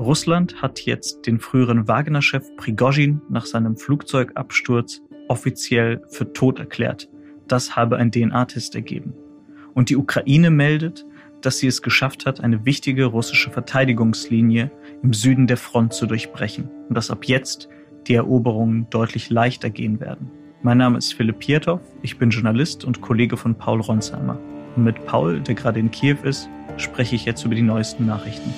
Russland hat jetzt den früheren Wagner-Chef Prigozhin nach seinem Flugzeugabsturz offiziell für tot erklärt. Das habe ein DNA-Test ergeben. Und die Ukraine meldet, dass sie es geschafft hat, eine wichtige russische Verteidigungslinie im Süden der Front zu durchbrechen und dass ab jetzt die Eroberungen deutlich leichter gehen werden. Mein Name ist Philipp Pietow, ich bin Journalist und Kollege von Paul Ronsheimer. Und mit Paul, der gerade in Kiew ist, spreche ich jetzt über die neuesten Nachrichten.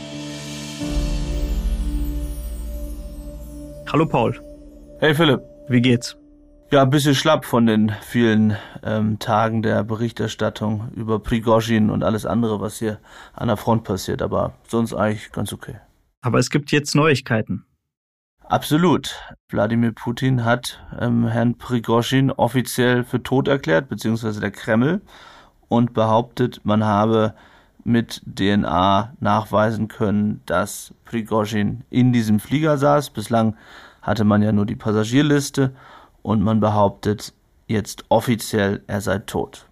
Hallo Paul. Hey Philipp. Wie geht's? Ja, ein bisschen schlapp von den vielen ähm, Tagen der Berichterstattung über Prigozhin und alles andere, was hier an der Front passiert, aber sonst eigentlich ganz okay. Aber es gibt jetzt Neuigkeiten. Absolut. Wladimir Putin hat ähm, Herrn Prigozhin offiziell für tot erklärt, beziehungsweise der Kreml, und behauptet, man habe mit DNA nachweisen können, dass Prigozhin in diesem Flieger saß. Bislang hatte man ja nur die Passagierliste und man behauptet jetzt offiziell, er sei tot.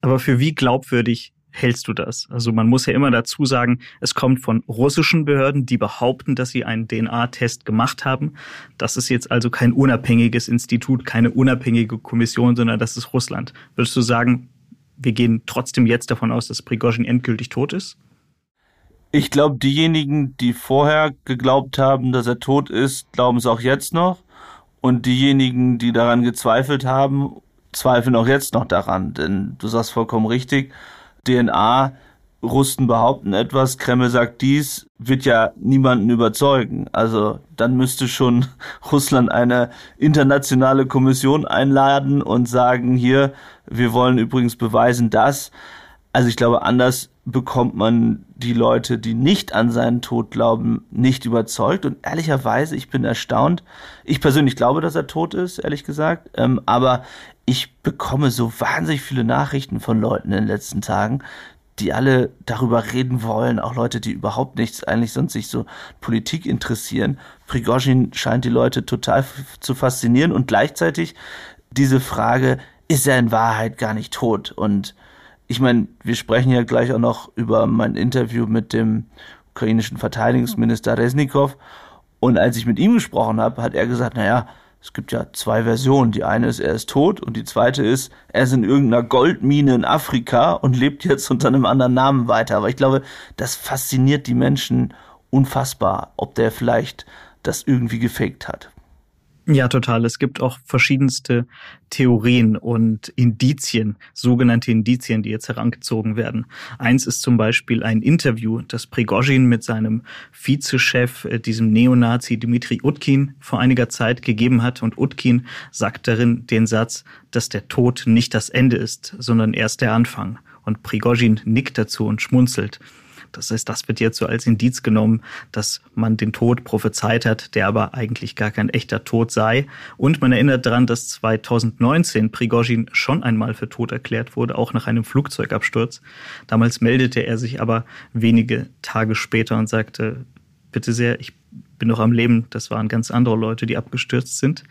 Aber für wie glaubwürdig hältst du das? Also man muss ja immer dazu sagen, es kommt von russischen Behörden, die behaupten, dass sie einen DNA-Test gemacht haben. Das ist jetzt also kein unabhängiges Institut, keine unabhängige Kommission, sondern das ist Russland. Würdest du sagen, wir gehen trotzdem jetzt davon aus, dass Prigozhin endgültig tot ist? Ich glaube, diejenigen, die vorher geglaubt haben, dass er tot ist, glauben es auch jetzt noch. Und diejenigen, die daran gezweifelt haben, zweifeln auch jetzt noch daran. Denn du sagst vollkommen richtig, DNA, Russen behaupten etwas, Kreml sagt dies, wird ja niemanden überzeugen. Also dann müsste schon Russland eine internationale Kommission einladen und sagen, hier, wir wollen übrigens beweisen, dass. Also ich glaube, anders bekommt man die Leute, die nicht an seinen Tod glauben, nicht überzeugt. Und ehrlicherweise, ich bin erstaunt. Ich persönlich glaube, dass er tot ist, ehrlich gesagt. Ähm, aber ich bekomme so wahnsinnig viele Nachrichten von Leuten in den letzten Tagen, die alle darüber reden wollen, auch Leute, die überhaupt nichts eigentlich sonst sich so Politik interessieren. Prigozhin scheint die Leute total zu faszinieren und gleichzeitig diese Frage, ist er in Wahrheit gar nicht tot? Und ich meine, wir sprechen ja gleich auch noch über mein Interview mit dem ukrainischen Verteidigungsminister Resnikov. Und als ich mit ihm gesprochen habe, hat er gesagt, naja, es gibt ja zwei Versionen. Die eine ist, er ist tot und die zweite ist, er ist in irgendeiner Goldmine in Afrika und lebt jetzt unter einem anderen Namen weiter. Aber ich glaube, das fasziniert die Menschen unfassbar, ob der vielleicht das irgendwie gefaked hat. Ja, total. Es gibt auch verschiedenste Theorien und Indizien, sogenannte Indizien, die jetzt herangezogen werden. Eins ist zum Beispiel ein Interview, das Prigozhin mit seinem Vizechef, äh, diesem Neonazi Dmitri Utkin, vor einiger Zeit gegeben hat. Und Utkin sagt darin den Satz, dass der Tod nicht das Ende ist, sondern erst der Anfang. Und Prigozhin nickt dazu und schmunzelt. Das heißt, das wird jetzt so als Indiz genommen, dass man den Tod prophezeit hat, der aber eigentlich gar kein echter Tod sei. Und man erinnert daran, dass 2019 Prigozhin schon einmal für tot erklärt wurde, auch nach einem Flugzeugabsturz. Damals meldete er sich aber wenige Tage später und sagte, bitte sehr, ich bin noch am Leben. Das waren ganz andere Leute, die abgestürzt sind.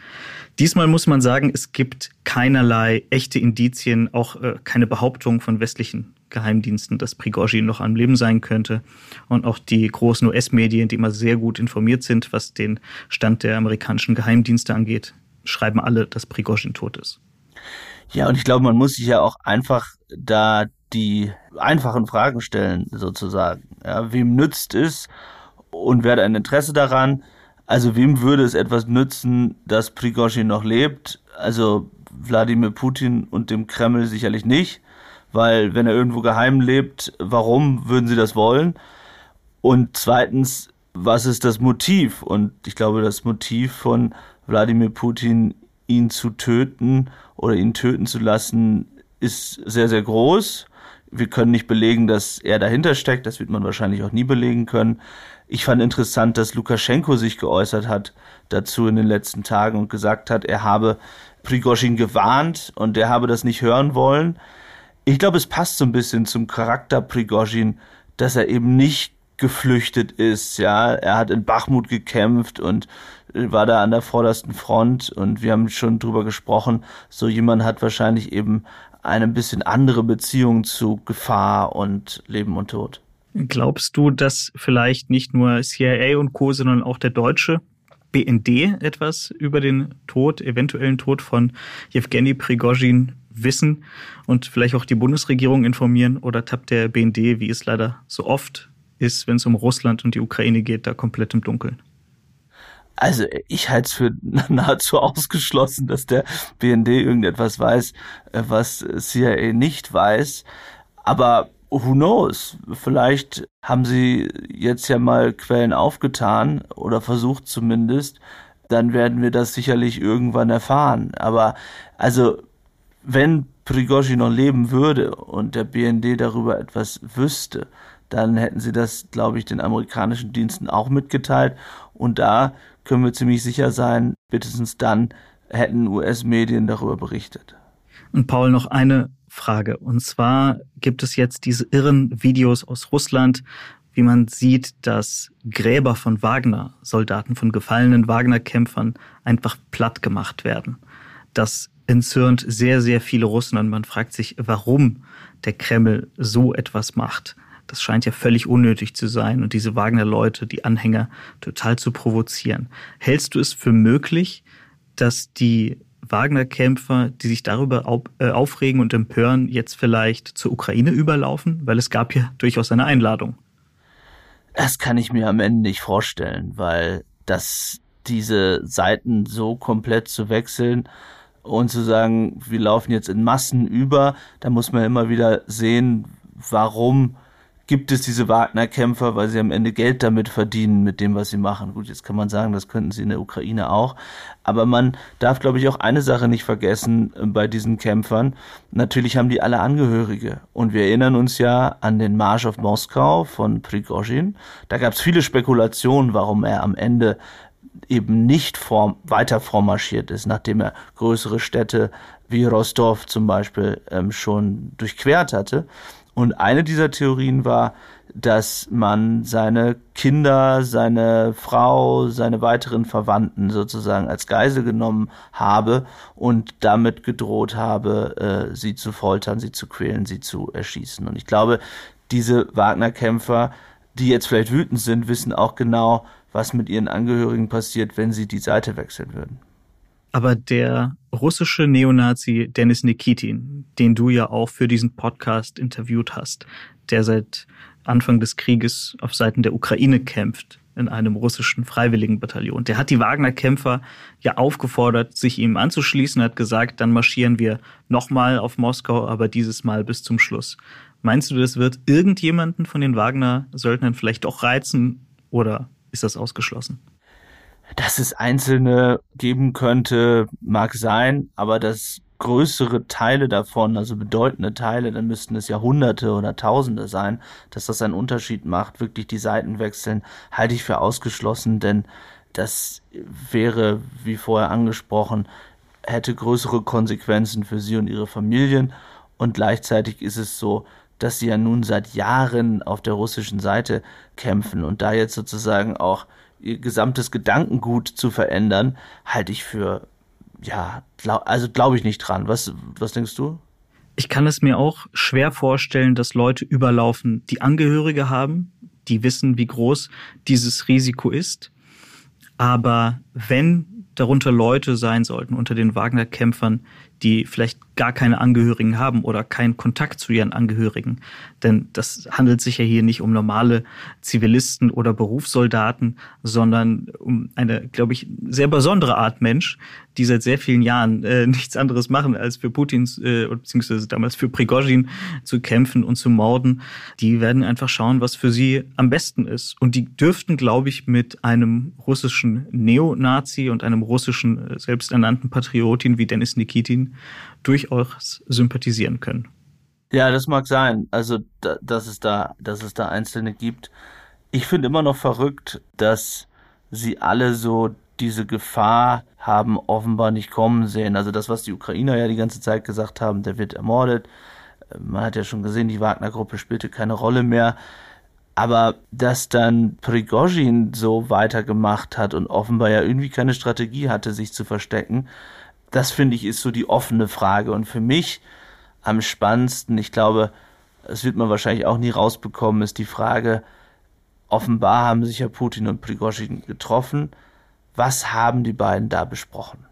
Diesmal muss man sagen, es gibt keinerlei echte Indizien, auch äh, keine Behauptung von westlichen Geheimdiensten, dass Prigozhin noch am Leben sein könnte. Und auch die großen US-Medien, die immer sehr gut informiert sind, was den Stand der amerikanischen Geheimdienste angeht, schreiben alle, dass Prigozhin tot ist. Ja, und ich glaube, man muss sich ja auch einfach da die einfachen Fragen stellen, sozusagen. Ja, wem nützt es und wer hat ein Interesse daran? Also wem würde es etwas nützen, dass Prigozhin noch lebt? Also Wladimir Putin und dem Kreml sicherlich nicht weil wenn er irgendwo geheim lebt, warum würden sie das wollen? Und zweitens, was ist das Motiv? Und ich glaube, das Motiv von Wladimir Putin, ihn zu töten oder ihn töten zu lassen, ist sehr, sehr groß. Wir können nicht belegen, dass er dahinter steckt. Das wird man wahrscheinlich auch nie belegen können. Ich fand interessant, dass Lukaschenko sich geäußert hat dazu in den letzten Tagen und gesagt hat, er habe Prigozhin gewarnt und er habe das nicht hören wollen. Ich glaube, es passt so ein bisschen zum Charakter Prigozhin, dass er eben nicht geflüchtet ist, ja. Er hat in Bachmut gekämpft und war da an der vordersten Front und wir haben schon drüber gesprochen, so jemand hat wahrscheinlich eben eine bisschen andere Beziehung zu Gefahr und Leben und Tod. Glaubst du, dass vielleicht nicht nur CIA und Co., sondern auch der deutsche BND etwas über den Tod, eventuellen Tod von Jewgeni Prigozhin wissen und vielleicht auch die Bundesregierung informieren? Oder tappt der BND, wie es leider so oft ist, wenn es um Russland und die Ukraine geht, da komplett im Dunkeln? Also ich halte es für nahezu ausgeschlossen, dass der BND irgendetwas weiß, äh, was CIA nicht weiß. Aber who knows? Vielleicht haben sie jetzt ja mal Quellen aufgetan oder versucht zumindest. Dann werden wir das sicherlich irgendwann erfahren. Aber also, wenn Prigozhin noch leben würde und der BND darüber etwas wüsste, dann hätten sie das, glaube ich, den amerikanischen Diensten auch mitgeteilt. Und da können wir ziemlich sicher sein, spätestens dann hätten US-Medien darüber berichtet. Und Paul, noch eine Frage. Und zwar gibt es jetzt diese irren Videos aus Russland, wie man sieht, dass Gräber von Wagner, Soldaten von gefallenen Wagner-Kämpfern, einfach platt gemacht werden. Das entzürnt sehr, sehr viele Russen und man fragt sich, warum der Kreml so etwas macht. Das scheint ja völlig unnötig zu sein und diese Wagner-Leute, die Anhänger, total zu provozieren. Hältst du es für möglich, dass die Wagner-Kämpfer, die sich darüber äh, aufregen und empören, jetzt vielleicht zur Ukraine überlaufen? Weil es gab ja durchaus eine Einladung. Das kann ich mir am Ende nicht vorstellen, weil das diese Seiten so komplett zu wechseln und zu sagen, wir laufen jetzt in Massen über, da muss man immer wieder sehen, warum gibt es diese Wagner-Kämpfer, weil sie am Ende Geld damit verdienen, mit dem, was sie machen. Gut, jetzt kann man sagen, das könnten sie in der Ukraine auch. Aber man darf, glaube ich, auch eine Sache nicht vergessen äh, bei diesen Kämpfern. Natürlich haben die alle Angehörige. Und wir erinnern uns ja an den Marsch auf Moskau von Prigozhin. Da gab es viele Spekulationen, warum er am Ende eben nicht vor, weiter vormarschiert ist, nachdem er größere Städte wie Rostov zum Beispiel ähm, schon durchquert hatte. Und eine dieser Theorien war, dass man seine Kinder, seine Frau, seine weiteren Verwandten sozusagen als Geisel genommen habe und damit gedroht habe, äh, sie zu foltern, sie zu quälen, sie zu erschießen. Und ich glaube, diese Wagner-Kämpfer, die jetzt vielleicht wütend sind, wissen auch genau, was mit ihren Angehörigen passiert, wenn sie die Seite wechseln würden. Aber der russische Neonazi Denis Nikitin, den du ja auch für diesen Podcast interviewt hast, der seit Anfang des Krieges auf Seiten der Ukraine kämpft in einem russischen Freiwilligenbataillon. Der hat die Wagner-Kämpfer ja aufgefordert, sich ihm anzuschließen, hat gesagt, dann marschieren wir nochmal auf Moskau, aber dieses Mal bis zum Schluss. Meinst du, das wird irgendjemanden von den Wagner-Söldnern vielleicht doch reizen oder ist das ausgeschlossen? Dass es Einzelne geben könnte, mag sein, aber dass größere Teile davon, also bedeutende Teile, dann müssten es Jahrhunderte oder Tausende sein, dass das einen Unterschied macht, wirklich die Seiten wechseln, halte ich für ausgeschlossen, denn das wäre, wie vorher angesprochen, hätte größere Konsequenzen für sie und ihre Familien und gleichzeitig ist es so, dass sie ja nun seit Jahren auf der russischen Seite kämpfen und da jetzt sozusagen auch ihr gesamtes Gedankengut zu verändern, halte ich für, ja, glaub, also glaube ich nicht dran. Was, was denkst du? Ich kann es mir auch schwer vorstellen, dass Leute überlaufen, die Angehörige haben, die wissen, wie groß dieses Risiko ist. Aber wenn darunter Leute sein sollten unter den Wagner-Kämpfern, die vielleicht gar keine Angehörigen haben oder keinen Kontakt zu ihren Angehörigen. Denn das handelt sich ja hier nicht um normale Zivilisten oder Berufssoldaten, sondern um eine, glaube ich, sehr besondere Art Mensch, die seit sehr vielen Jahren äh, nichts anderes machen, als für Putins, äh, beziehungsweise damals für Prigozhin zu kämpfen und zu morden. Die werden einfach schauen, was für sie am besten ist. Und die dürften, glaube ich, mit einem russischen Neonazi und einem russischen äh, selbsternannten Patriotin wie Denis Nikitin durchaus sympathisieren können. Ja, das mag sein. Also, da, dass es da, dass es da Einzelne gibt. Ich finde immer noch verrückt, dass sie alle so diese Gefahr haben offenbar nicht kommen sehen. Also das, was die Ukrainer ja die ganze Zeit gesagt haben, der wird ermordet. Man hat ja schon gesehen, die Wagner-Gruppe spielte keine Rolle mehr. Aber dass dann Prigozhin so weitergemacht hat und offenbar ja irgendwie keine Strategie hatte, sich zu verstecken, das finde ich ist so die offene Frage. Und für mich am spannendsten, ich glaube, das wird man wahrscheinlich auch nie rausbekommen, ist die Frage, offenbar haben sich ja Putin und Prigozhin getroffen. Was haben die beiden da besprochen?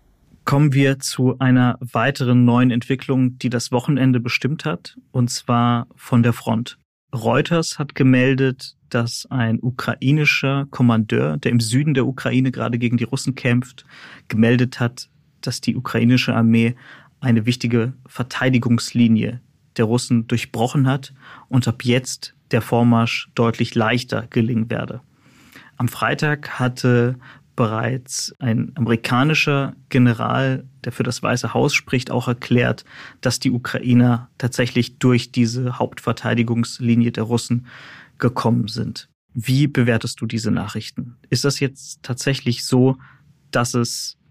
Kommen wir zu einer weiteren neuen Entwicklung, die das Wochenende bestimmt hat, und zwar von der Front. Reuters hat gemeldet, dass ein ukrainischer Kommandeur, der im Süden der Ukraine gerade gegen die Russen kämpft, gemeldet hat, dass die ukrainische Armee eine wichtige Verteidigungslinie der Russen durchbrochen hat und ab jetzt der Vormarsch deutlich leichter gelingen werde. Am Freitag hatte bereits ein amerikanischer General, der für das Weiße Haus spricht, auch erklärt, dass die Ukrainer tatsächlich durch diese Hauptverteidigungslinie der Russen gekommen sind. Wie bewertest du diese Nachrichten? Ist das jetzt tatsächlich so, dass es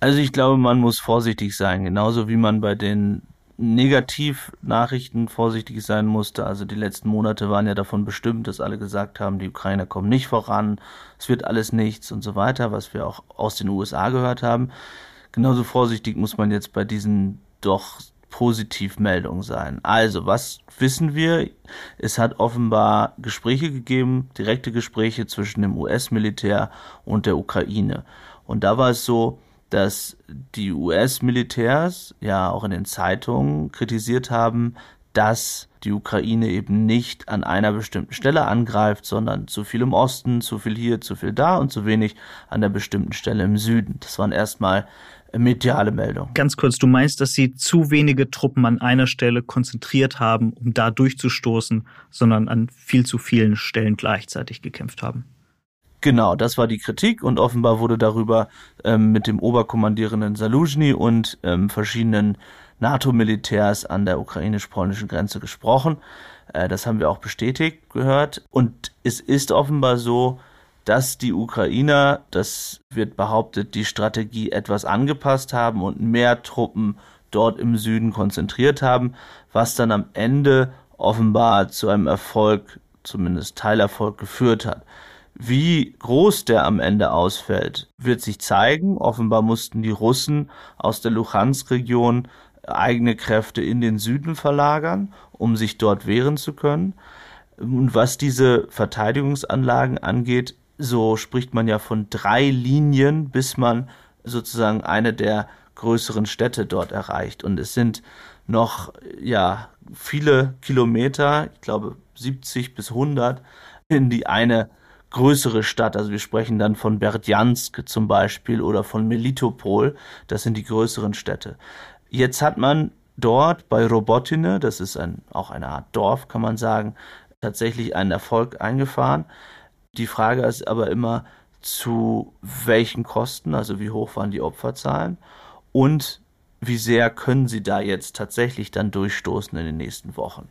Also ich glaube, man muss vorsichtig sein, genauso wie man bei den Negativnachrichten vorsichtig sein musste. Also die letzten Monate waren ja davon bestimmt, dass alle gesagt haben, die Ukrainer kommen nicht voran, es wird alles nichts und so weiter, was wir auch aus den USA gehört haben. Genauso vorsichtig muss man jetzt bei diesen doch Positivmeldungen sein. Also, was wissen wir? Es hat offenbar Gespräche gegeben, direkte Gespräche zwischen dem US-Militär und der Ukraine. Und da war es so, dass die US-Militärs ja auch in den Zeitungen kritisiert haben, dass die Ukraine eben nicht an einer bestimmten Stelle angreift, sondern zu viel im Osten, zu viel hier, zu viel da und zu wenig an der bestimmten Stelle im Süden. Das waren erstmal mediale Meldungen. Ganz kurz, du meinst, dass sie zu wenige Truppen an einer Stelle konzentriert haben, um da durchzustoßen, sondern an viel zu vielen Stellen gleichzeitig gekämpft haben? Genau, das war die Kritik und offenbar wurde darüber ähm, mit dem Oberkommandierenden Saluzhny und ähm, verschiedenen NATO-Militärs an der ukrainisch-polnischen Grenze gesprochen. Äh, das haben wir auch bestätigt gehört. Und es ist offenbar so, dass die Ukrainer, das wird behauptet, die Strategie etwas angepasst haben und mehr Truppen dort im Süden konzentriert haben, was dann am Ende offenbar zu einem Erfolg, zumindest Teilerfolg geführt hat. Wie groß der am Ende ausfällt, wird sich zeigen. Offenbar mussten die Russen aus der Luhansk-Region eigene Kräfte in den Süden verlagern, um sich dort wehren zu können. Und was diese Verteidigungsanlagen angeht, so spricht man ja von drei Linien, bis man sozusagen eine der größeren Städte dort erreicht. Und es sind noch, ja, viele Kilometer, ich glaube 70 bis 100, in die eine größere Stadt. Also wir sprechen dann von Berdjansk zum Beispiel oder von Melitopol. Das sind die größeren Städte. Jetzt hat man dort bei Robotine, das ist ein, auch eine Art Dorf, kann man sagen, tatsächlich einen Erfolg eingefahren. Die Frage ist aber immer, zu welchen Kosten, also wie hoch waren die Opferzahlen und wie sehr können sie da jetzt tatsächlich dann durchstoßen in den nächsten Wochen.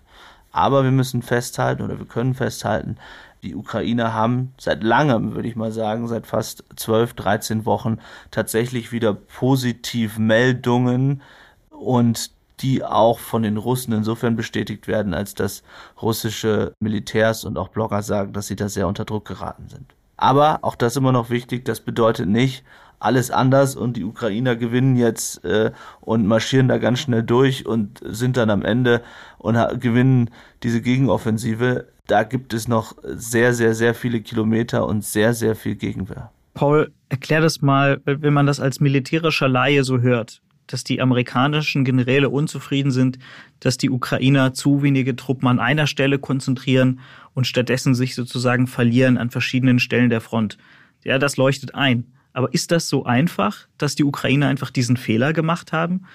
Aber wir müssen festhalten oder wir können festhalten, Die Ukrainer haben seit langem, würde ich mal sagen, seit fast 12, 13 Wochen tatsächlich wieder positiv Meldungen und die auch von den Russen insofern bestätigt werden, als dass russische Militärs und auch Blogger sagen, dass sie da sehr unter Druck geraten sind. Aber auch das immer noch wichtig, das bedeutet nicht, alles anders und die Ukrainer gewinnen jetzt äh, und marschieren da ganz schnell durch und sind dann am Ende und gewinnen diese Gegenoffensive. Da gibt es noch sehr, sehr, sehr viele Kilometer und sehr, sehr viel Gegenwehr. Paul, erklär das mal, wenn man das als militärischer Laie so hört dass die amerikanischen Generäle unzufrieden sind, dass die Ukrainer zu wenige Truppen an einer Stelle konzentrieren und stattdessen sich sozusagen verlieren an verschiedenen Stellen der Front. Ja, das leuchtet ein. Aber ist das so einfach, dass die Ukrainer einfach diesen Fehler gemacht haben?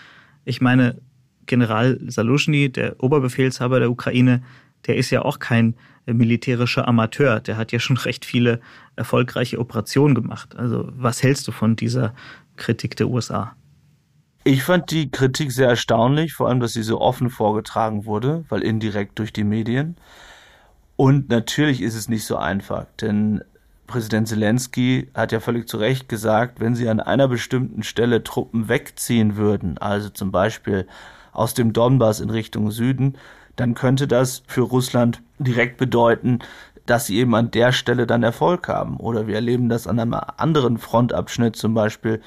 Ich meine, General Salushny, der Oberbefehlshaber der Ukraine, der ist ja auch kein militärischer Amateur. Der hat ja schon recht viele erfolgreiche Operationen gemacht. Also was hältst du von dieser Kritik der USA? Ich fand die Kritik sehr erstaunlich, vor allem, dass sie so offen vorgetragen wurde, weil indirekt durch die Medien. Und natürlich ist es nicht so einfach, denn Präsident Zelensky hat ja völlig zu Recht gesagt, wenn sie an einer bestimmten Stelle Truppen wegziehen würden, also zum Beispiel aus dem Donbass in Richtung Süden, dann könnte das für Russland direkt bedeuten, dass sie eben an der Stelle dann Erfolg haben. Oder wir erleben das an einem anderen Frontabschnitt, zum Beispiel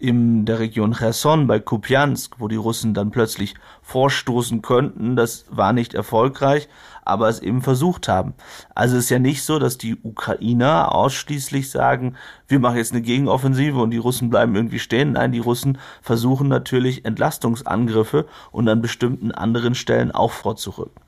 in der Region Cherson bei Kupiansk, wo die Russen dann plötzlich vorstoßen könnten. Das war nicht erfolgreich, aber es eben versucht haben. Also es ist ja nicht so, dass die Ukrainer ausschließlich sagen, wir machen jetzt eine Gegenoffensive und die Russen bleiben irgendwie stehen. Nein, die Russen versuchen natürlich Entlastungsangriffe und an bestimmten anderen Stellen auch vorzurücken.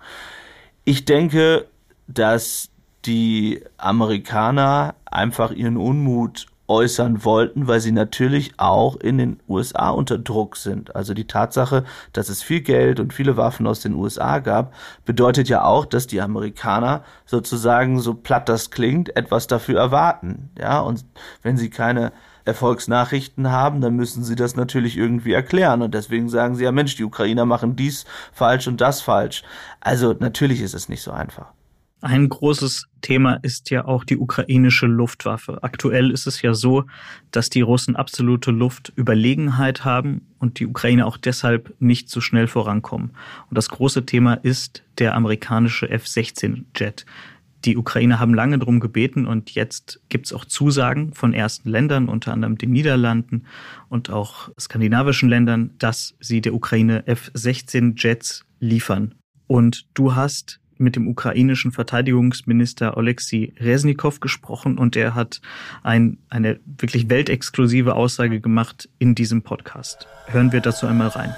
Ich denke, dass die Amerikaner einfach ihren Unmut äußern wollten, weil sie natürlich auch in den USA unter Druck sind. Also die Tatsache, dass es viel Geld und viele Waffen aus den USA gab, bedeutet ja auch, dass die Amerikaner sozusagen, so platt das klingt, etwas dafür erwarten. Ja, und wenn sie keine Erfolgsnachrichten haben, dann müssen sie das natürlich irgendwie erklären. Und deswegen sagen sie ja, Mensch, die Ukrainer machen dies falsch und das falsch. Also natürlich ist es nicht so einfach. Ein großes Thema ist ja auch die ukrainische Luftwaffe. Aktuell ist es ja so, dass die Russen absolute Luftüberlegenheit haben und die Ukraine auch deshalb nicht so schnell vorankommen. Und das große Thema ist der amerikanische F-16-Jet. Die Ukrainer haben lange darum gebeten und jetzt gibt es auch Zusagen von ersten Ländern, unter anderem den Niederlanden und auch skandinavischen Ländern, dass sie der Ukraine F-16-Jets liefern. Und du hast mit dem ukrainischen Verteidigungsminister Oleksiy Resnikow gesprochen und er hat ein, eine wirklich weltexklusive Aussage gemacht in diesem Podcast. Hören wir dazu einmal rein.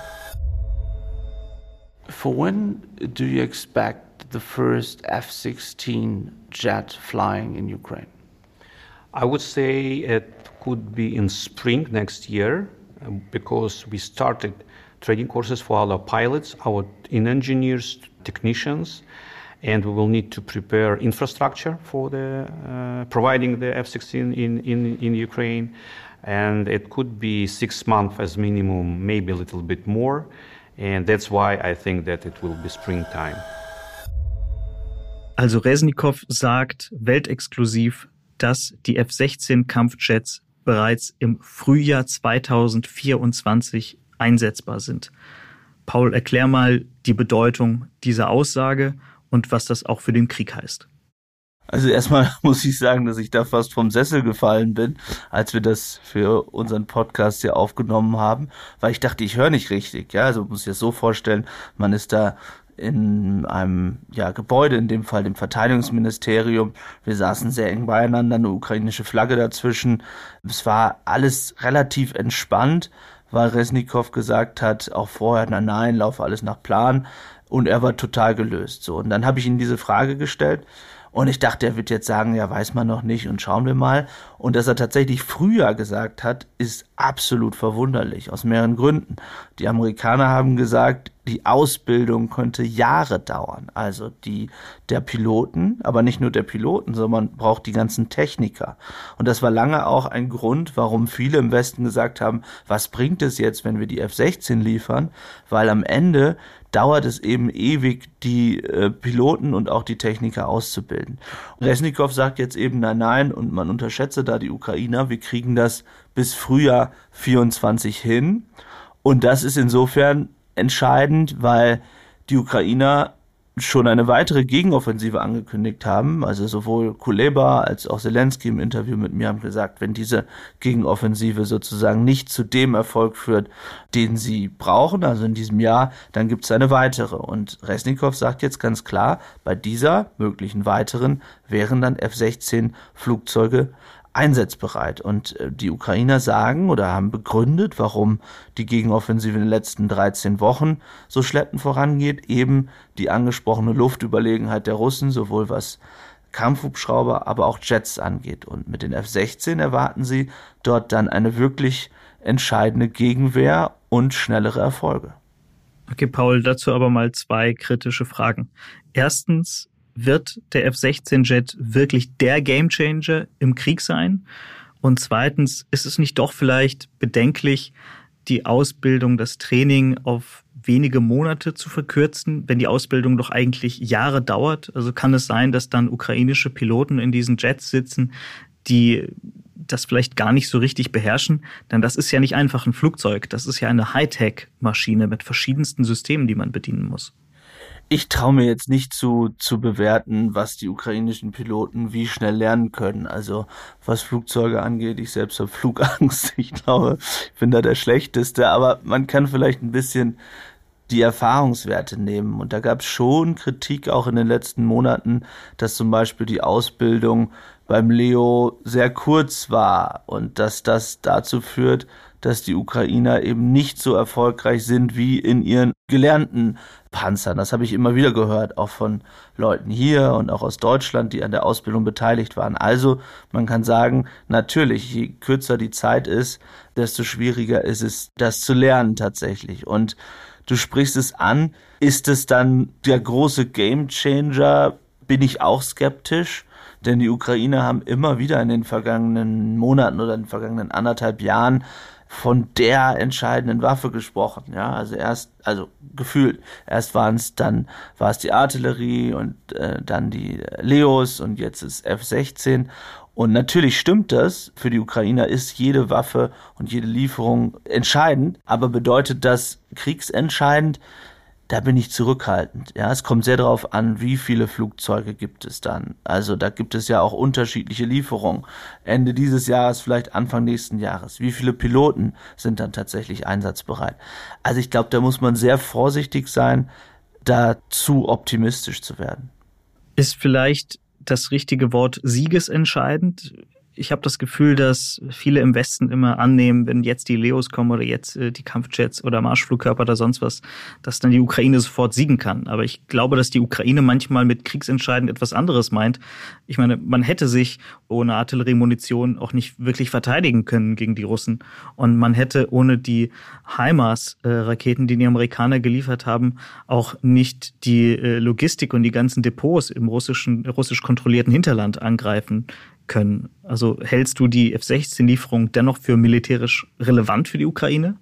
For when do you expect the first F-16 jet flying in Ukraine? I would say it could be in spring next year because we started training courses for our pilots, our in engineers, technicians, and we will need to prepare infrastructure for the uh, providing the F-16 in, in, in Ukraine. And it could be six months as minimum, maybe a little bit more. And that's why I think that it will be springtime. Also Resnikow sagt weltexklusiv, dass die F-16 Kampfjets bereits im Frühjahr 2024 einsetzbar sind. Paul, erklär mal die Bedeutung dieser Aussage und was das auch für den Krieg heißt. Also erstmal muss ich sagen, dass ich da fast vom Sessel gefallen bin, als wir das für unseren Podcast hier aufgenommen haben, weil ich dachte, ich höre nicht richtig. Ja, also muss ich das so vorstellen, man ist da in einem ja, Gebäude, in dem Fall dem Verteidigungsministerium. Wir saßen sehr eng beieinander, eine ukrainische Flagge dazwischen. Es war alles relativ entspannt, weil Resnikow gesagt hat, auch vorher, na nein, laufe alles nach Plan und er war total gelöst. So, und dann habe ich ihm diese Frage gestellt und ich dachte, er wird jetzt sagen, ja, weiß man noch nicht und schauen wir mal. Und dass er tatsächlich früher gesagt hat, ist absolut verwunderlich, aus mehreren Gründen. Die Amerikaner haben gesagt, die Ausbildung könnte Jahre dauern. Also die der Piloten, aber nicht nur der Piloten, sondern man braucht die ganzen Techniker. Und das war lange auch ein Grund, warum viele im Westen gesagt haben, was bringt es jetzt, wenn wir die F-16 liefern? Weil am Ende dauert es eben ewig, die äh, Piloten und auch die Techniker auszubilden. Resnikow sagt jetzt eben nein, nein und man unterschätze da die Ukrainer. Wir kriegen das bis Frühjahr 24 hin. Und das ist insofern entscheidend, weil die Ukrainer schon eine weitere Gegenoffensive angekündigt haben. Also sowohl Kuleba als auch Zelensky im Interview mit mir haben gesagt, wenn diese Gegenoffensive sozusagen nicht zu dem Erfolg führt, den sie brauchen, also in diesem Jahr, dann gibt es eine weitere. Und Resnikow sagt jetzt ganz klar, bei dieser möglichen weiteren wären dann F-16 Flugzeuge einsatzbereit. Und äh, die Ukrainer sagen oder haben begründet, warum die Gegenoffensive in den letzten 13 Wochen so schleppend vorangeht, eben die angesprochene Luftüberlegenheit der Russen, sowohl was Kampfhubschrauber, aber auch Jets angeht. Und mit den F-16 erwarten sie dort dann eine wirklich entscheidende Gegenwehr und schnellere Erfolge. Okay, Paul, dazu aber mal zwei kritische Fragen. Erstens, wird der F-16-Jet wirklich der Gamechanger im Krieg sein? Und zweitens, ist es nicht doch vielleicht bedenklich, die Ausbildung, das Training auf wenige Monate zu verkürzen, wenn die Ausbildung doch eigentlich Jahre dauert? Also kann es sein, dass dann ukrainische Piloten in diesen Jets sitzen, die das vielleicht gar nicht so richtig beherrschen, denn das ist ja nicht einfach ein Flugzeug, das ist ja eine Hightech-Maschine mit verschiedensten Systemen, die man bedienen muss ich traue mir jetzt nicht zu, zu bewerten, was die ukrainischen Piloten wie schnell lernen können. Also was Flugzeuge angeht, ich selbst habe Flugangst. Ich glaube, ich bin da der Schlechteste. Aber man kann vielleicht ein bisschen die Erfahrungswerte nehmen. Und da gab es schon Kritik auch in den letzten Monaten, dass zum Beispiel die Ausbildung beim Leo sehr kurz war und dass das dazu führt, dass die Ukrainer eben nicht so erfolgreich sind wie in ihren gelernten Panzern. Das habe ich immer wieder gehört, auch von Leuten hier und auch aus Deutschland, die an der Ausbildung beteiligt waren. Also man kann sagen, natürlich, je kürzer die Zeit ist, desto schwieriger ist es, das zu lernen tatsächlich. Und du sprichst es an, ist es dann der große Gamechanger? Bin ich auch skeptisch? Denn die Ukrainer haben immer wieder in den vergangenen Monaten oder in den vergangenen anderthalb Jahren von der entscheidenden Waffe gesprochen. Ja, also erst, also gefühlt, erst waren es dann war es die Artillerie und äh, dann die Leos und jetzt ist F-16. Und natürlich stimmt das. Für die Ukrainer ist jede Waffe und jede Lieferung entscheidend. Aber bedeutet das kriegsentscheidend? Da bin ich zurückhaltend. Ja, es kommt sehr darauf an, wie viele Flugzeuge gibt es dann. Also da gibt es ja auch unterschiedliche Lieferungen. Ende dieses Jahres, vielleicht Anfang nächsten Jahres. Wie viele Piloten sind dann tatsächlich einsatzbereit? Also ich glaube, da muss man sehr vorsichtig sein, da zu optimistisch zu werden. Ist vielleicht das richtige Wort siegesentscheidend? Ich habe das Gefühl, dass viele im Westen immer annehmen, wenn jetzt die Leos kommen oder jetzt äh, die Kampfjets oder Marschflugkörper oder sonst was, dass dann die Ukraine sofort siegen kann. Aber ich glaube, dass die Ukraine manchmal mit kriegsentscheidend etwas anderes meint. Ich meine, man hätte sich ohne Artilleriemunition auch nicht wirklich verteidigen können gegen die Russen. Und man hätte ohne die HIMARS-Raketen, die die Amerikaner geliefert haben, auch nicht die äh, Logistik und die ganzen Depots im russischen, russisch kontrollierten Hinterland angreifen können. Also hältst du die F-16-Lieferung dennoch für militärisch relevant für die Ukraine?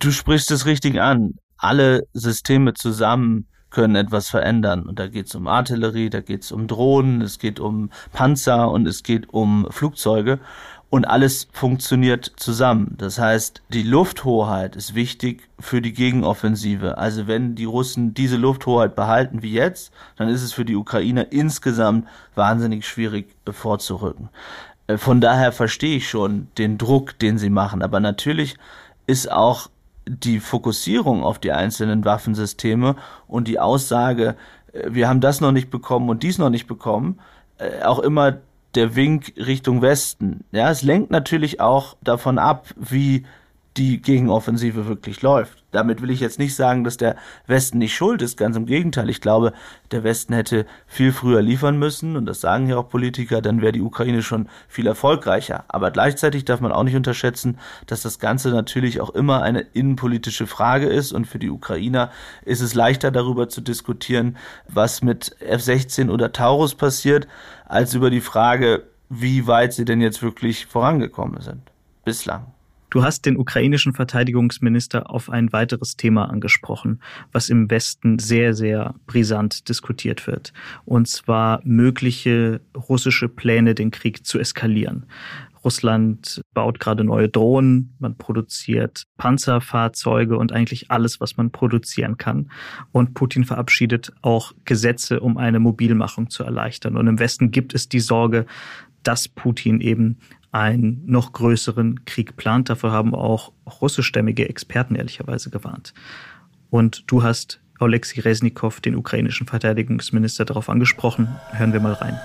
Du sprichst es richtig an. Alle Systeme zusammen können etwas verändern. Und da geht es um Artillerie, da geht es um Drohnen, es geht um Panzer und es geht um Flugzeuge und alles funktioniert zusammen. Das heißt, die Lufthoheit ist wichtig für die Gegenoffensive. Also wenn die Russen diese Lufthoheit behalten wie jetzt, dann ist es für die Ukrainer insgesamt wahnsinnig schwierig vorzurücken. Äh, von daher verstehe ich schon den Druck, den sie machen. Aber natürlich ist auch die Fokussierung auf die einzelnen Waffensysteme und die Aussage, äh, wir haben das noch nicht bekommen und dies noch nicht bekommen, äh, auch immer der Wink Richtung Westen. Ja, es lenkt natürlich auch davon ab, wie die Gegenoffensive wirklich läuft. Damit will ich jetzt nicht sagen, dass der Westen nicht schuld ist, ganz im Gegenteil. Ich glaube, der Westen hätte viel früher liefern müssen, und das sagen ja auch Politiker, dann wäre die Ukraine schon viel erfolgreicher. Aber gleichzeitig darf man auch nicht unterschätzen, dass das Ganze natürlich auch immer eine innenpolitische Frage ist, und für die Ukrainer ist es leichter darüber zu diskutieren, was mit F-16 oder Taurus passiert, als über die Frage, wie weit sie denn jetzt wirklich vorangekommen sind. Bislang. Du hast den ukrainischen Verteidigungsminister auf ein weiteres Thema angesprochen, was im Westen sehr, sehr brisant diskutiert wird. Und zwar mögliche russische Pläne, den Krieg zu eskalieren. Russland baut gerade neue Drohnen, man produziert Panzerfahrzeuge und eigentlich alles, was man produzieren kann. Und Putin verabschiedet auch Gesetze, um eine Mobilmachung zu erleichtern. Und im Westen gibt es die Sorge, dass Putin eben einen noch größeren Krieg plant. Dafür haben auch russischstämmige Experten ehrlicherweise gewarnt. Und du hast Oleksiy Resnikow, den ukrainischen Verteidigungsminister, darauf angesprochen. Hören wir mal rein.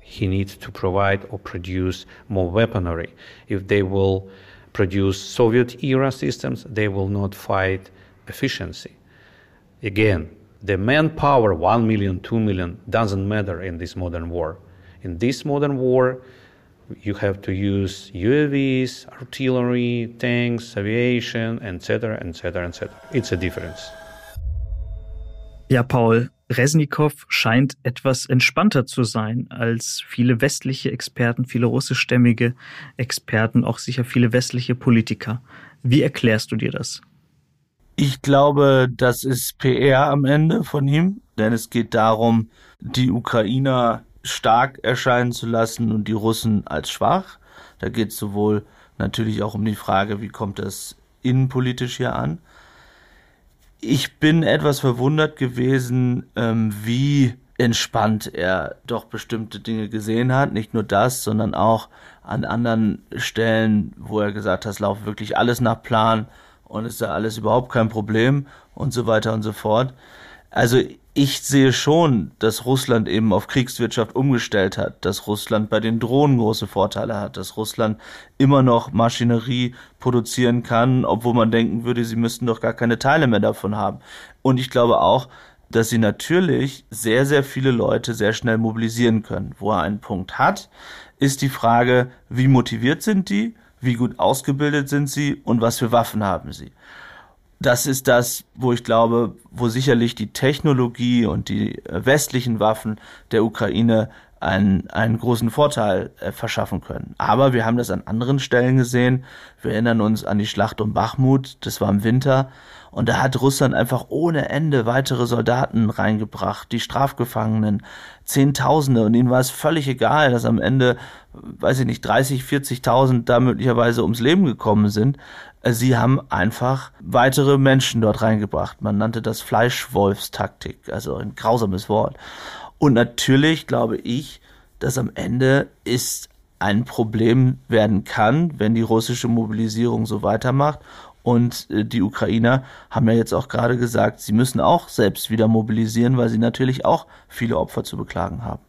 He needs to provide or produce more weaponry. If they will produce Soviet era systems, they will not fight efficiency. Again, the manpower, 1 million, 2 million, doesn't matter in this modern war. In this modern war, you have to use UAVs, artillery, tanks, aviation, etc., etc., etc. It's a difference. Ja, Paul, Resnikow scheint etwas entspannter zu sein als viele westliche Experten, viele russischstämmige Experten, auch sicher viele westliche Politiker. Wie erklärst du dir das? Ich glaube, das ist PR am Ende von ihm, denn es geht darum, die Ukrainer stark erscheinen zu lassen und die Russen als schwach. Da geht es sowohl natürlich auch um die Frage, wie kommt das innenpolitisch hier an. Ich bin etwas verwundert gewesen, ähm, wie entspannt er doch bestimmte Dinge gesehen hat. Nicht nur das, sondern auch an anderen Stellen, wo er gesagt hat, es laufe wirklich alles nach Plan und ist da alles überhaupt kein Problem und so weiter und so fort. Also ich sehe schon, dass Russland eben auf Kriegswirtschaft umgestellt hat, dass Russland bei den Drohnen große Vorteile hat, dass Russland immer noch Maschinerie produzieren kann, obwohl man denken würde, sie müssten doch gar keine Teile mehr davon haben. Und ich glaube auch, dass sie natürlich sehr, sehr viele Leute sehr schnell mobilisieren können. Wo er einen Punkt hat, ist die Frage, wie motiviert sind die, wie gut ausgebildet sind sie und was für Waffen haben sie das ist das, wo ich glaube, wo sicherlich die Technologie und die westlichen Waffen der Ukraine einen, einen großen Vorteil äh, verschaffen können. Aber wir haben das an anderen Stellen gesehen. Wir erinnern uns an die Schlacht um Bachmut, das war im Winter. Und da hat Russland einfach ohne Ende weitere Soldaten reingebracht, die Strafgefangenen, Zehntausende. Und ihnen war es völlig egal, dass am Ende, weiß ich nicht, 30, 40.000 da möglicherweise ums Leben gekommen sind. Sie haben einfach weitere Menschen dort reingebracht. Man nannte das Fleischwolfstaktik, also ein grausames Wort. Und natürlich glaube ich, dass am Ende ist ein Problem werden kann, wenn die russische Mobilisierung so weitermacht. Und äh, die Ukrainer haben ja jetzt auch gerade gesagt, sie müssen auch selbst wieder mobilisieren, weil sie natürlich auch viele Opfer zu beklagen haben.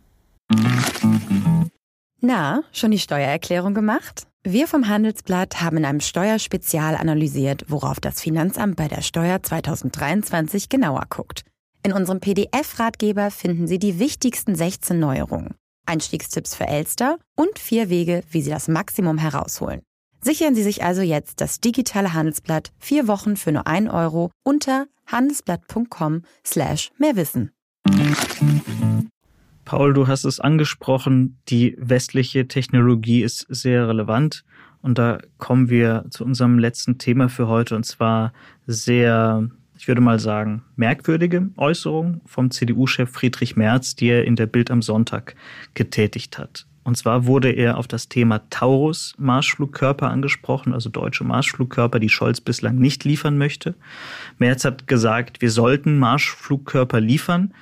Na, schon die Steuererklärung gemacht? Wir vom Handelsblatt haben in einem Steuerspezial analysiert, worauf das Finanzamt bei der Steuer 2023 genauer guckt. In unserem PDF-Ratgeber finden Sie die wichtigsten 16 Neuerungen, Einstiegstipps für Elster und vier Wege, wie Sie das Maximum herausholen. Sichern Sie sich also jetzt das digitale Handelsblatt vier Wochen für nur 1 Euro unter handelsblatt.com slash mehrwissen. Paul, du hast es angesprochen, die westliche Technologie ist sehr relevant. Und da kommen wir zu unserem letzten Thema für heute, und zwar sehr, ich würde mal sagen, merkwürdige Äußerung vom CDU-Chef Friedrich Merz, die er in der Bild am Sonntag getätigt hat. Und zwar wurde er auf das Thema Taurus Marschflugkörper angesprochen, also deutsche Marschflugkörper, die Scholz bislang nicht liefern möchte. Merz hat gesagt, wir sollten Marschflugkörper liefern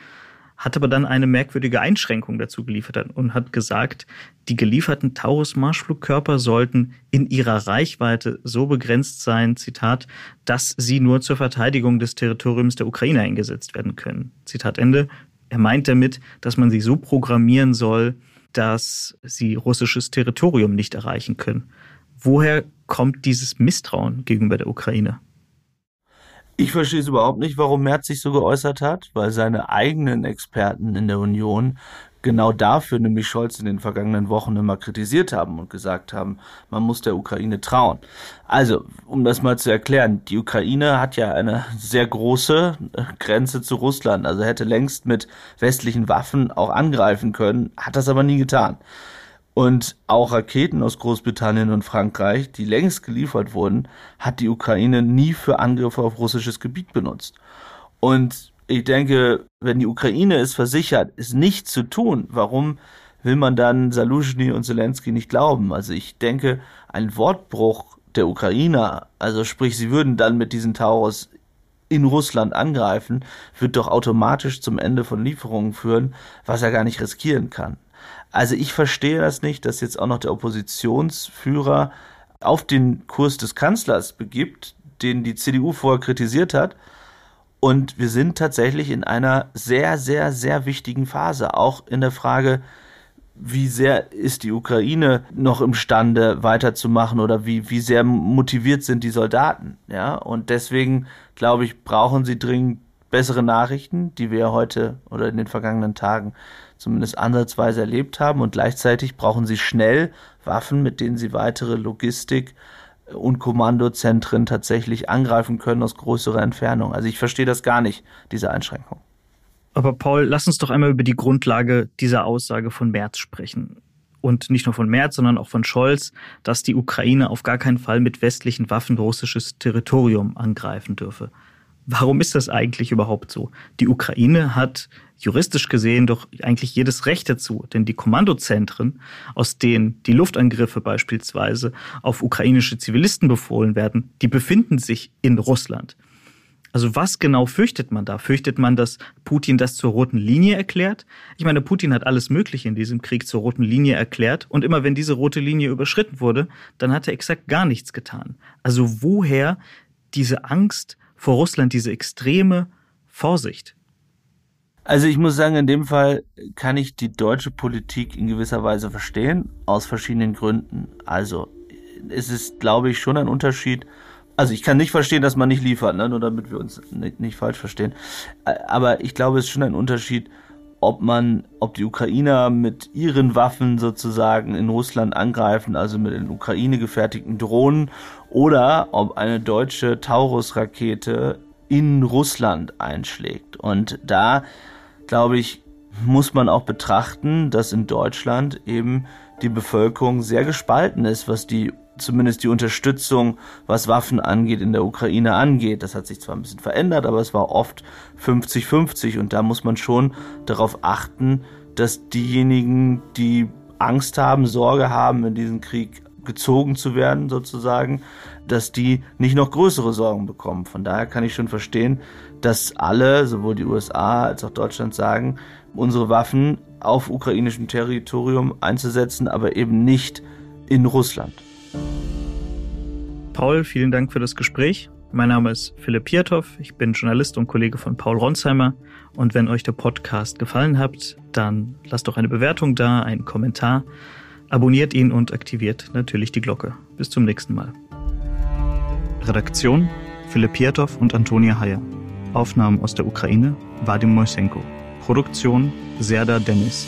hat aber dann eine merkwürdige Einschränkung dazu geliefert und hat gesagt, die gelieferten Taurus-Marschflugkörper sollten in ihrer Reichweite so begrenzt sein, Zitat, dass sie nur zur Verteidigung des Territoriums der Ukraine eingesetzt werden können. Zitat Ende. Er meint damit, dass man sie so programmieren soll, dass sie russisches Territorium nicht erreichen können. Woher kommt dieses Misstrauen gegenüber der Ukraine? Ich verstehe es überhaupt nicht, warum Merz sich so geäußert hat, weil seine eigenen Experten in der Union genau dafür nämlich Scholz in den vergangenen Wochen immer kritisiert haben und gesagt haben, man muss der Ukraine trauen. Also, um das mal zu erklären, die Ukraine hat ja eine sehr große Grenze zu Russland, also hätte längst mit westlichen Waffen auch angreifen können, hat das aber nie getan. Und auch Raketen aus Großbritannien und Frankreich, die längst geliefert wurden, hat die Ukraine nie für Angriffe auf russisches Gebiet benutzt. Und ich denke, wenn die Ukraine es versichert, es nicht zu tun, warum will man dann Saluzhny und Zelensky nicht glauben? Also ich denke, ein Wortbruch der Ukrainer, also sprich, sie würden dann mit diesen Taurus in Russland angreifen, wird doch automatisch zum Ende von Lieferungen führen, was er gar nicht riskieren kann. Also ich verstehe das nicht, dass jetzt auch noch der Oppositionsführer auf den Kurs des Kanzlers begibt, den die CDU vorher kritisiert hat. Und wir sind tatsächlich in einer sehr, sehr, sehr wichtigen Phase, auch in der Frage, wie sehr ist die Ukraine noch imstande weiterzumachen oder wie, wie sehr motiviert sind die Soldaten, ja? Und deswegen, glaube ich, brauchen sie dringend bessere Nachrichten, die wir heute oder in den vergangenen Tagen zumindest ansatzweise erlebt haben. Und gleichzeitig brauchen sie schnell Waffen, mit denen sie weitere Logistik und Kommandozentren tatsächlich angreifen können aus größerer Entfernung. Also ich verstehe das gar nicht, diese Einschränkung. Aber Paul, lass uns doch einmal über die Grundlage dieser Aussage von Merz sprechen. Und nicht nur von Merz, sondern auch von Scholz, dass die Ukraine auf gar keinen Fall mit westlichen Waffen russisches Territorium angreifen dürfe. Warum ist das eigentlich überhaupt so? Die Ukraine hat juristisch gesehen doch eigentlich jedes Recht dazu, denn die Kommandozentren, aus denen die Luftangriffe beispielsweise auf ukrainische Zivilisten befohlen werden, die befinden sich in Russland. Also was genau fürchtet man da? Fürchtet man, dass Putin das zur roten Linie erklärt? Ich meine, Putin hat alles Mögliche in diesem Krieg zur roten Linie erklärt und immer wenn diese rote Linie überschritten wurde, dann hat er exakt gar nichts getan. Also woher diese Angst vor Russland, diese extreme Vorsicht? Also ich muss sagen, in dem Fall kann ich die deutsche Politik in gewisser Weise verstehen, aus verschiedenen Gründen. Also es ist, glaube ich, schon ein Unterschied. Also ich kann nicht verstehen, dass man nicht liefert, ne? nur damit wir uns nicht, nicht falsch verstehen. Aber ich glaube, es ist schon ein Unterschied, ob man, ob die Ukrainer mit ihren Waffen sozusagen in Russland angreifen, also mit den Ukraine gefertigten Drohnen, oder ob eine deutsche Taurus-Rakete in Russland einschlägt. Und da, glaube ich, muss man auch betrachten, dass in Deutschland eben die Bevölkerung sehr gespalten ist, was die zumindest die Unterstützung, was Waffen angeht, in der Ukraine angeht. Das hat sich zwar ein bisschen verändert, aber es war oft 50-50 und da muss man schon darauf achten, dass diejenigen, die Angst haben, Sorge haben, in diesen Krieg gezogen zu werden, sozusagen, dass die nicht noch größere Sorgen bekommen. Von daher kann ich schon verstehen, dass alle, sowohl die USA als auch Deutschland sagen, unsere Waffen auf ukrainischem Territorium einzusetzen, aber eben nicht in Russland. Paul, vielen Dank für das Gespräch. Mein Name ist Philipp Piatow, ich bin Journalist und Kollege von Paul Ronsheimer. Und wenn euch der Podcast gefallen hat, dann lasst doch eine Bewertung da, einen Kommentar, abonniert ihn und aktiviert natürlich die Glocke. Bis zum nächsten Mal. Redaktion Philipp Piatow und Antonia Heyer. Aufnahmen aus der Ukraine Vadim Moisenko. Produktion Serda Dennis.